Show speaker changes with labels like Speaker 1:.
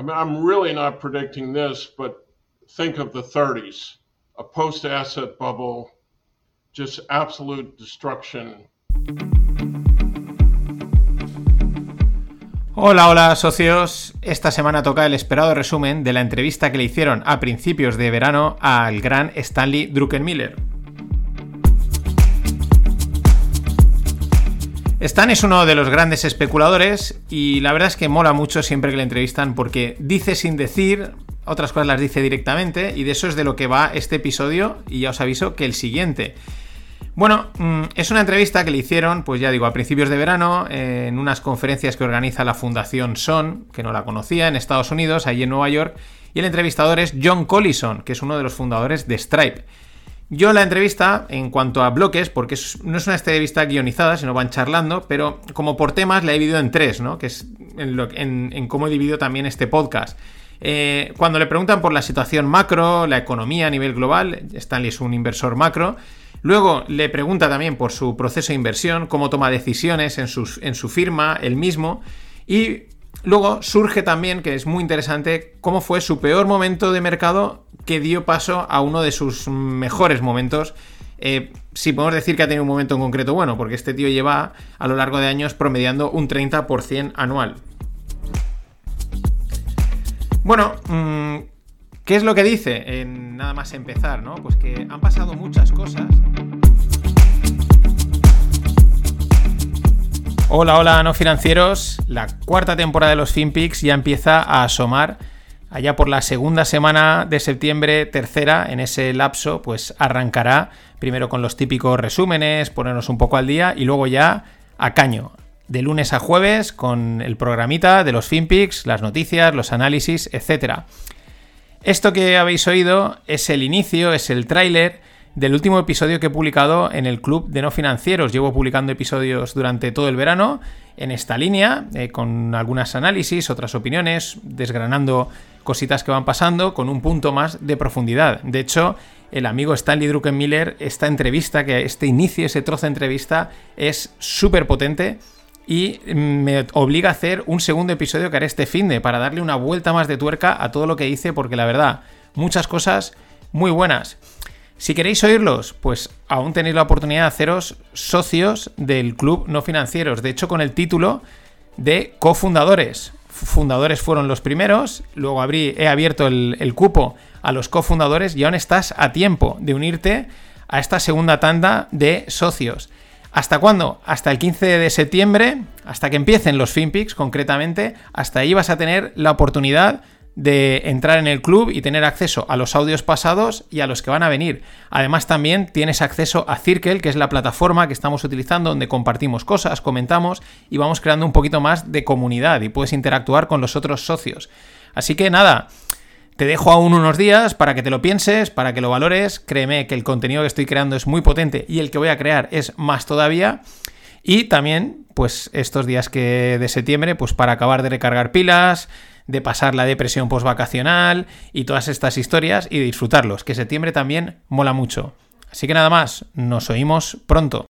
Speaker 1: I mean, I'm really not predicting this, but think of the 30s, a post asset bubble, just absolute destruction.
Speaker 2: Hola, hola socios. Esta semana toca el esperado resumen de la entrevista que le hicieron a principios de verano al gran Stanley Druckenmiller. Stan es uno de los grandes especuladores y la verdad es que mola mucho siempre que le entrevistan porque dice sin decir, otras cosas las dice directamente y de eso es de lo que va este episodio y ya os aviso que el siguiente. Bueno, mm, es una entrevista que le hicieron, pues ya digo, a principios de verano, en unas conferencias que organiza la Fundación Son, que no la conocía, en Estados Unidos, allí en Nueva York, y el entrevistador es John Collison, que es uno de los fundadores de Stripe. Yo la entrevista, en cuanto a bloques, porque no es una entrevista guionizada, sino van charlando, pero como por temas la he dividido en tres, ¿no? Que es en, cómo he dividido también este podcast. Eh, cuando le preguntan por la situación macro, la economía a nivel global, Stanley es un inversor macro. Luego le pregunta también por su proceso de inversión, cómo toma decisiones en, en su firma, él mismo. Y luego surge también, que es muy interesante, cómo fue su peor momento de mercado que dio paso a uno de sus mejores momentos. Eh, si podemos decir que ha tenido un momento en concreto bueno, porque este tío lleva a lo largo de años promediando un 30% anual. Bueno, mm, ¿qué es lo que dice? En nada más empezar, ¿no? Pues que han pasado muchas cosas. Hola, hola, no financieros. La cuarta temporada de los FinPix ya empieza a asomar allá por la segunda semana de septiembre, tercera, en ese lapso, pues arrancará primero con los típicos resúmenes, ponernos un poco al día y luego ya a caño. De lunes a jueves con el programita de los FinPix, las noticias, los análisis, etc. Esto que habéis oído es el inicio, es el tráiler del último episodio que he publicado en el Club de No Financieros. Llevo publicando episodios durante todo el verano en esta línea, eh, con algunas análisis, otras opiniones, desgranando cositas que van pasando con un punto más de profundidad. De hecho, el amigo Stanley Druckenmiller, esta entrevista, que este inicio, ese trozo de entrevista, es súper potente y me obliga a hacer un segundo episodio que haré este fin de para darle una vuelta más de tuerca a todo lo que hice, porque la verdad, muchas cosas muy buenas. Si queréis oírlos, pues aún tenéis la oportunidad de haceros socios del Club No Financieros. De hecho, con el título de cofundadores fundadores fueron los primeros, luego abrí, he abierto el, cupo a los cofundadores y aún estás a tiempo de unirte a esta segunda tanda de socios. ¿Hasta cuándo? Hasta el 15 de septiembre, hasta que empiecen los FinPix concretamente, hasta ahí vas a tener la oportunidad de entrar en el club y tener acceso a los audios pasados y a los que van a venir. Además también tienes acceso a Circle, que es la plataforma que estamos utilizando donde compartimos cosas, comentamos y vamos creando un poquito más de comunidad y puedes interactuar con los otros socios. Así que nada, te dejo aún unos días para que te lo pienses, para que lo valores. Créeme que el contenido que estoy creando es muy potente y el que voy a crear es más todavía. Y también, pues estos días que de septiembre, pues para acabar de recargar pilas, de pasar la depresión postvacacional y todas estas historias y disfrutarlos, que septiembre también mola mucho. Así que nada más, nos oímos pronto.